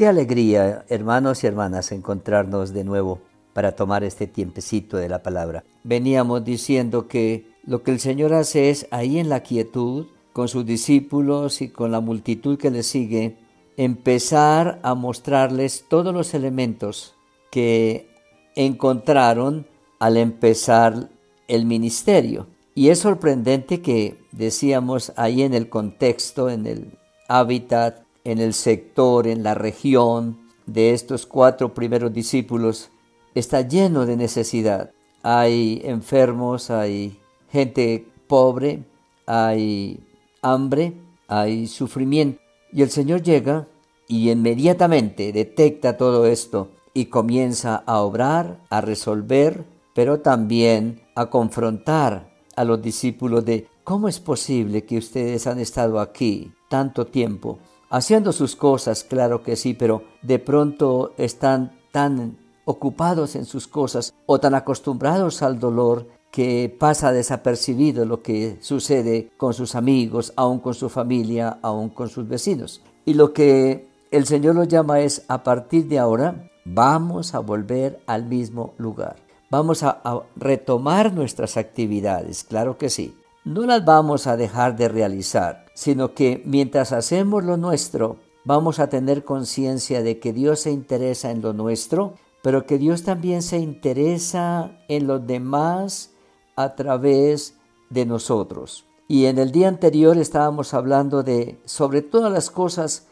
Qué alegría, hermanos y hermanas, encontrarnos de nuevo para tomar este tiempecito de la palabra. Veníamos diciendo que lo que el Señor hace es ahí en la quietud, con sus discípulos y con la multitud que le sigue, empezar a mostrarles todos los elementos que encontraron al empezar el ministerio. Y es sorprendente que decíamos ahí en el contexto, en el hábitat, en el sector, en la región de estos cuatro primeros discípulos, está lleno de necesidad. Hay enfermos, hay gente pobre, hay hambre, hay sufrimiento. Y el Señor llega y inmediatamente detecta todo esto y comienza a obrar, a resolver, pero también a confrontar a los discípulos de cómo es posible que ustedes han estado aquí tanto tiempo haciendo sus cosas, claro que sí, pero de pronto están tan ocupados en sus cosas o tan acostumbrados al dolor que pasa desapercibido lo que sucede con sus amigos, aún con su familia, aún con sus vecinos. Y lo que el Señor nos llama es, a partir de ahora, vamos a volver al mismo lugar. Vamos a, a retomar nuestras actividades, claro que sí. No las vamos a dejar de realizar, sino que mientras hacemos lo nuestro, vamos a tener conciencia de que Dios se interesa en lo nuestro, pero que Dios también se interesa en los demás a través de nosotros. Y en el día anterior estábamos hablando de, sobre todas las cosas,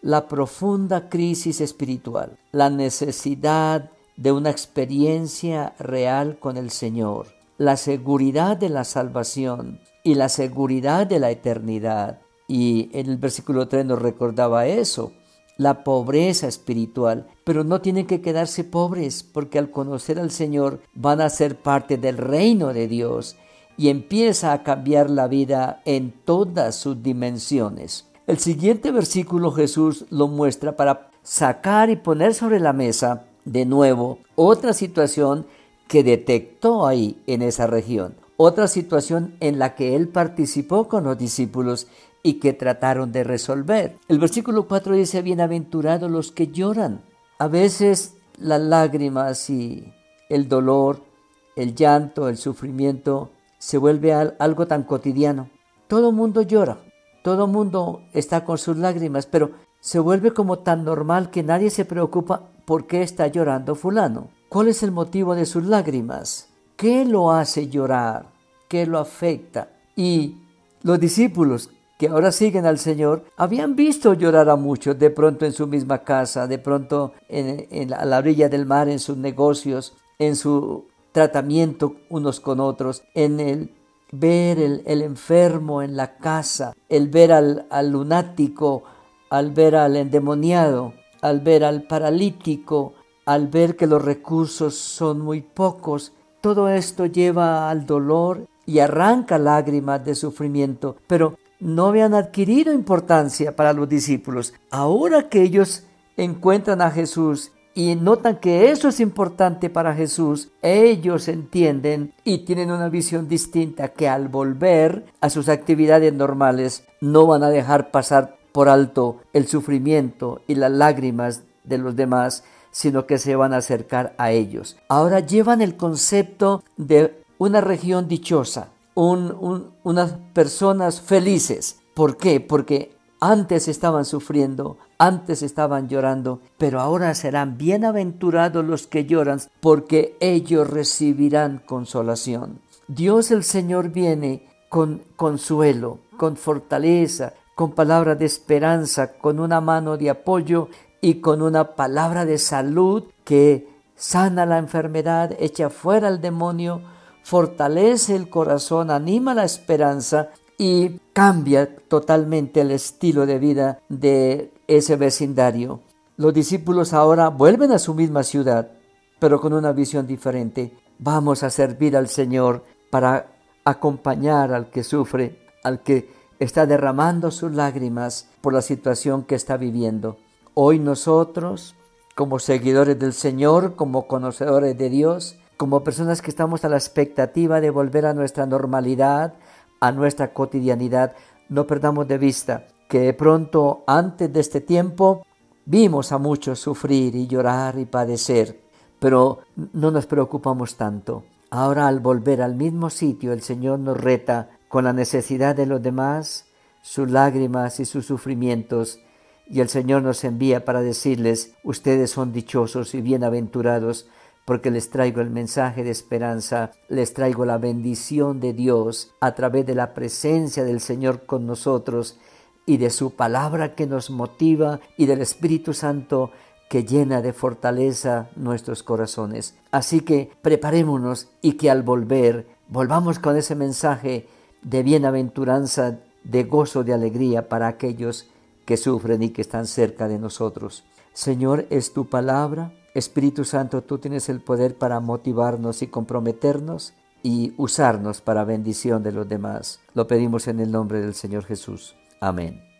la profunda crisis espiritual, la necesidad de una experiencia real con el Señor, la seguridad de la salvación y la seguridad de la eternidad. Y en el versículo 3 nos recordaba eso, la pobreza espiritual, pero no tienen que quedarse pobres porque al conocer al Señor van a ser parte del reino de Dios y empieza a cambiar la vida en todas sus dimensiones. El siguiente versículo Jesús lo muestra para sacar y poner sobre la mesa de nuevo otra situación que detectó ahí en esa región, otra situación en la que él participó con los discípulos y que trataron de resolver. El versículo 4 dice, bienaventurados los que lloran. A veces las lágrimas y el dolor, el llanto, el sufrimiento se vuelve algo tan cotidiano. Todo mundo llora, todo mundo está con sus lágrimas, pero se vuelve como tan normal que nadie se preocupa por qué está llorando fulano. ¿Cuál es el motivo de sus lágrimas? ¿Qué lo hace llorar? ¿Qué lo afecta? Y los discípulos que ahora siguen al Señor, habían visto llorar a muchos, de pronto en su misma casa, de pronto en, a la orilla del mar, en sus negocios, en su tratamiento unos con otros, en el ver el, enfermo en la casa, el ver al lunático, al ver al endemoniado, al ver al paralítico, al ver que los recursos son muy pocos, todo esto lleva al dolor y arranca lágrimas de sufrimiento, pero no habían adquirido importancia para los discípulos. Ahora que ellos encuentran a Jesús y notan que eso es importante para Jesús, ellos entienden y tienen una visión distinta que al volver a sus actividades normales no van a dejar pasar por alto el sufrimiento y las lágrimas de los demás, sino que se van a acercar a ellos. Ahora llevan el concepto de una región dichosa, unas personas felices. ¿Por qué? Porque antes estaban sufriendo, antes estaban llorando, pero ahora serán bienaventurados los que lloran, porque ellos recibirán consolación. Dios el Señor viene con consuelo, con fortaleza, con palabra de esperanza, con una mano de apoyo y con una palabra de salud que sana la enfermedad, echa fuera al demonio, fortalece el corazón, anima la esperanza y cambia totalmente el estilo de vida de ese vecindario. Los discípulos ahora vuelven a su misma ciudad, pero con una visión diferente. Vamos a servir al Señor para acompañar al que sufre, al que está derramando sus lágrimas por la situación que está viviendo. Hoy nosotros, como seguidores del Señor, como conocedores de Dios, como personas que estamos a la expectativa de volver a nuestra normalidad, a nuestra cotidianidad, no perdamos de vista que de pronto antes de este tiempo Vimos a muchos sufrir y llorar y padecer, pero no nos preocupamos tanto. Ahora al volver al mismo sitio el Señor nos reta con la necesidad de los demás, sus lágrimas y sus sufrimientos, y el Señor nos envía para decirles, ustedes son dichosos y bienaventurados, porque les traigo el mensaje de esperanza, les traigo la bendición de Dios a través de la presencia del Señor con nosotros y de su palabra que nos motiva y del Espíritu Santo que llena de fortaleza nuestros corazones. Así que preparémonos y que al volver volvamos con ese mensaje de bienaventuranza, de gozo, de alegría para aquellos que sufren y que están cerca de nosotros. Señor, es tu palabra. Espíritu Santo, tú tienes el poder para motivarnos y comprometernos y usarnos para bendición de los demás. Lo pedimos en el nombre del Señor Jesús. Amén.